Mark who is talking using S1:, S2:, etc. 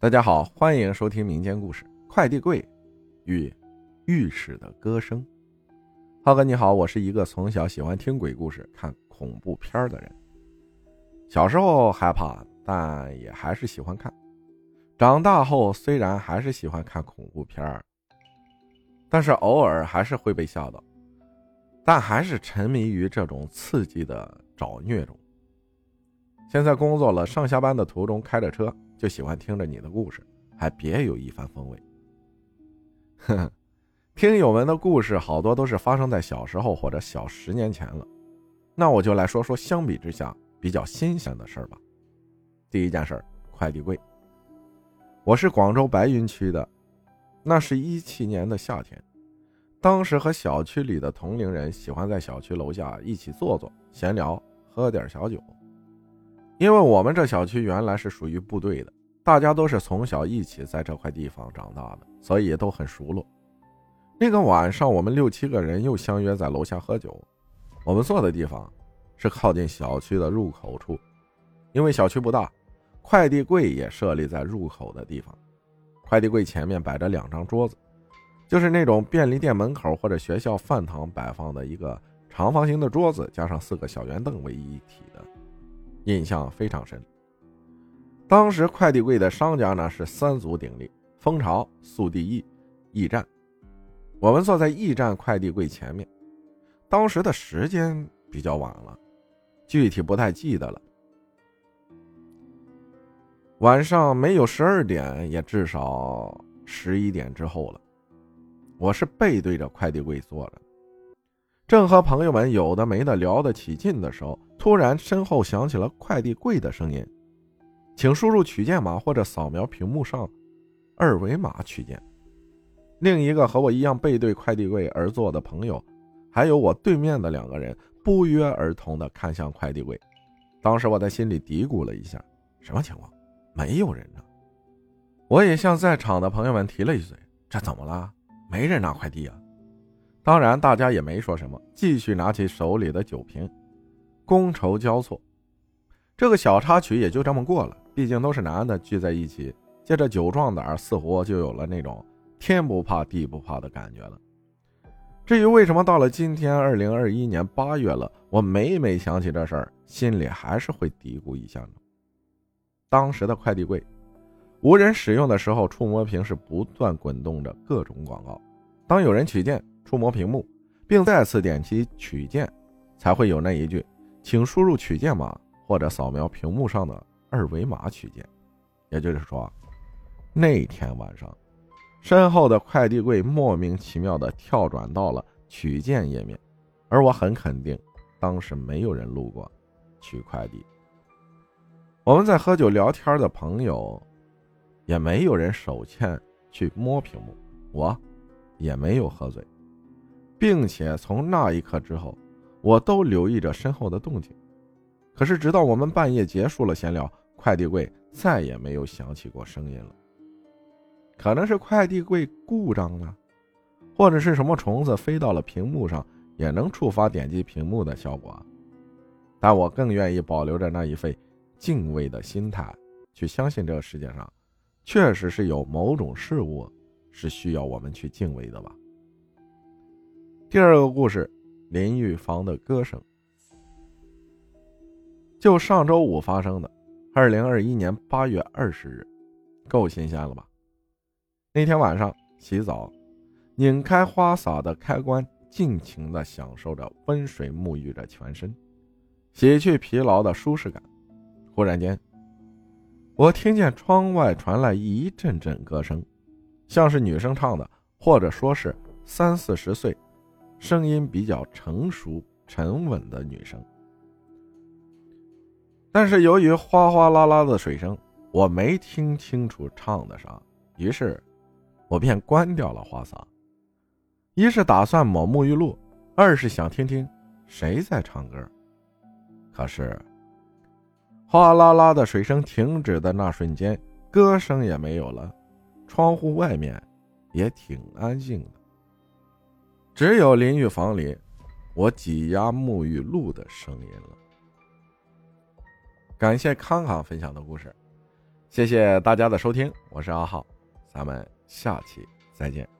S1: 大家好，欢迎收听民间故事《快递柜与浴室的歌声》。浩哥你好，我是一个从小喜欢听鬼故事、看恐怖片的人。小时候害怕，但也还是喜欢看。长大后虽然还是喜欢看恐怖片但是偶尔还是会被吓到，但还是沉迷于这种刺激的找虐中。现在工作了，上下班的途中开着车。就喜欢听着你的故事，还别有一番风味。哼，听友们的故事好多都是发生在小时候或者小十年前了，那我就来说说相比之下比较新鲜的事儿吧。第一件事儿，快递柜。我是广州白云区的，那是一七年的夏天，当时和小区里的同龄人喜欢在小区楼下一起坐坐闲聊，喝点小酒。因为我们这小区原来是属于部队的，大家都是从小一起在这块地方长大的，所以都很熟络。那个晚上，我们六七个人又相约在楼下喝酒。我们坐的地方是靠近小区的入口处，因为小区不大，快递柜也设立在入口的地方。快递柜前面摆着两张桌子，就是那种便利店门口或者学校饭堂摆放的一个长方形的桌子，加上四个小圆凳为一体的。印象非常深。当时快递柜的商家呢是三足鼎立：蜂巢、速递易、驿站。我们坐在驿站快递柜前面。当时的时间比较晚了，具体不太记得了。晚上没有十二点，也至少十一点之后了。我是背对着快递柜坐着，正和朋友们有的没的聊得起劲的时候。突然，身后响起了快递柜的声音：“请输入取件码或者扫描屏幕上二维码取件。”另一个和我一样背对快递柜而坐的朋友，还有我对面的两个人，不约而同地看向快递柜。当时我在心里嘀咕了一下：“什么情况？没有人呢？”我也向在场的朋友们提了一嘴：“这怎么了？没人拿快递啊？”当然，大家也没说什么，继续拿起手里的酒瓶。觥筹交错，这个小插曲也就这么过了。毕竟都是男的聚在一起，借着酒壮胆，似乎就有了那种天不怕地不怕的感觉了。至于为什么到了今天二零二一年八月了，我每每想起这事儿，心里还是会嘀咕一下呢。当时的快递柜无人使用的时候，触摸屏是不断滚动着各种广告。当有人取件，触摸屏幕，并再次点击取件，才会有那一句。请输入取件码或者扫描屏幕上的二维码取件。也就是说，那天晚上，身后的快递柜莫名其妙的跳转到了取件页面，而我很肯定，当时没有人路过取快递。我们在喝酒聊天的朋友，也没有人手欠去摸屏幕，我也没有喝醉，并且从那一刻之后。我都留意着身后的动静，可是直到我们半夜结束了闲聊，快递柜再也没有响起过声音了。可能是快递柜故障了，或者是什么虫子飞到了屏幕上，也能触发点击屏幕的效果。但我更愿意保留着那一份敬畏的心态，去相信这个世界上确实是有某种事物是需要我们去敬畏的吧。第二个故事。淋浴房的歌声，就上周五发生的，二零二一年八月二十日，够新鲜了吧？那天晚上洗澡，拧开花洒的开关，尽情的享受着温水沐浴着全身，洗去疲劳的舒适感。忽然间，我听见窗外传来一阵阵歌声，像是女生唱的，或者说是三四十岁。声音比较成熟、沉稳的女生，但是由于哗哗啦啦的水声，我没听清楚唱的啥，于是，我便关掉了花洒。一是打算抹沐浴露，二是想听听谁在唱歌。可是，哗啦啦的水声停止的那瞬间，歌声也没有了，窗户外面也挺安静的。只有淋浴房里，我挤压沐浴露的声音了。感谢康康分享的故事。谢谢大家的收听，我是阿浩，咱们下期再见。